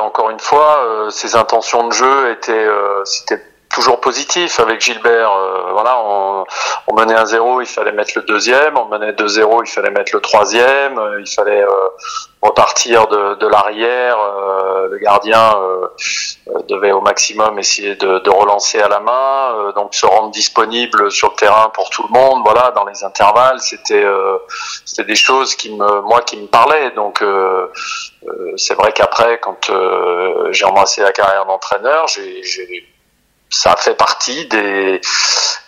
Encore une fois, euh, ses intentions de jeu étaient, euh, c'était toujours positif avec Gilbert. Euh, voilà, on, on menait un 0 il fallait mettre le deuxième. On menait 2-0, il fallait mettre le troisième. Euh, il fallait euh, repartir de, de l'arrière. Euh, le gardien devait au maximum essayer de, de relancer à la main, donc se rendre disponible sur le terrain pour tout le monde. Voilà, dans les intervalles, c'était c'était des choses qui me moi qui me parlaient. Donc c'est vrai qu'après, quand j'ai embrassé la carrière d'entraîneur, j'ai ça fait partie des,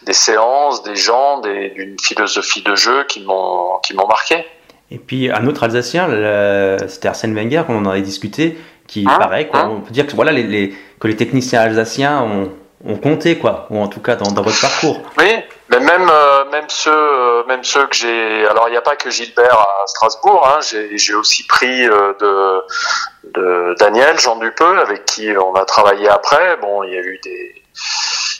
des séances, des gens, d'une philosophie de jeu qui m'ont qui m'ont marqué. Et puis un autre Alsacien, c'était Arsène Wenger, qu'on en avait discuté, qui hein paraît, quoi, hein on peut dire que voilà les, les, que les techniciens alsaciens ont, ont compté quoi, ou en tout cas dans, dans votre parcours. Oui, mais même euh, même ceux euh, même ceux que j'ai. Alors il n'y a pas que Gilbert à Strasbourg. Hein, j'ai aussi pris euh, de de Daniel Jean Dupeux avec qui on a travaillé après. Bon, il y a eu des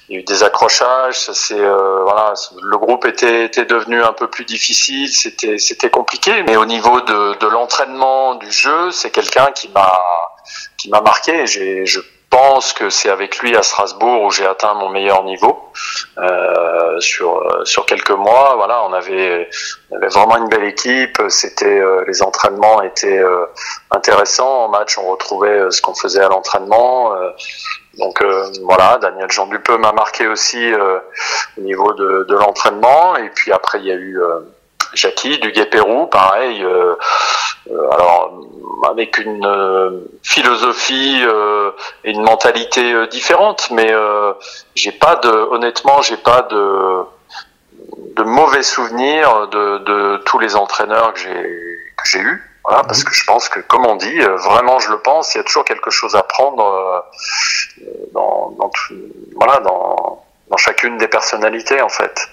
il y a eu des accrochages, c'est euh, voilà, le groupe était, était devenu un peu plus difficile, c'était c'était compliqué, mais au niveau de, de l'entraînement du jeu, c'est quelqu'un qui m'a qui m'a marqué. J'ai je pense que c'est avec lui à Strasbourg où j'ai atteint mon meilleur niveau euh, sur sur quelques mois. Voilà, on avait on avait vraiment une belle équipe. C'était euh, les entraînements étaient euh, intéressants. En match, on retrouvait euh, ce qu'on faisait à l'entraînement. Donc euh, voilà, Daniel Jean Dupeux m'a marqué aussi euh, au niveau de, de l'entraînement. Et puis après, il y a eu euh, Jackie du Pérou, pareil. alors avec une philosophie et une mentalité différente, mais j'ai pas de, honnêtement, j'ai pas de de mauvais souvenirs de, de tous les entraîneurs que j'ai que j'ai eu. Voilà, parce que je pense que, comme on dit, vraiment je le pense, il y a toujours quelque chose à prendre dans, dans, voilà, dans, dans chacune des personnalités en fait.